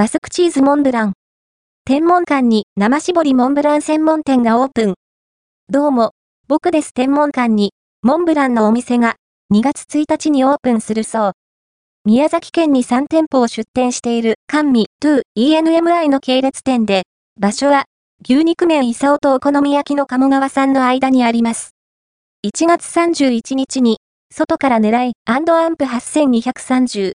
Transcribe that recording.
バスクチーズモンブラン。天文館に生搾りモンブラン専門店がオープン。どうも、僕です天文館に、モンブランのお店が2月1日にオープンするそう。宮崎県に3店舗を出店している甘味 2ENMI の系列店で、場所は牛肉麺伊佐オとお好み焼きの鴨川さんの間にあります。1月31日に、外から狙いアンプ8230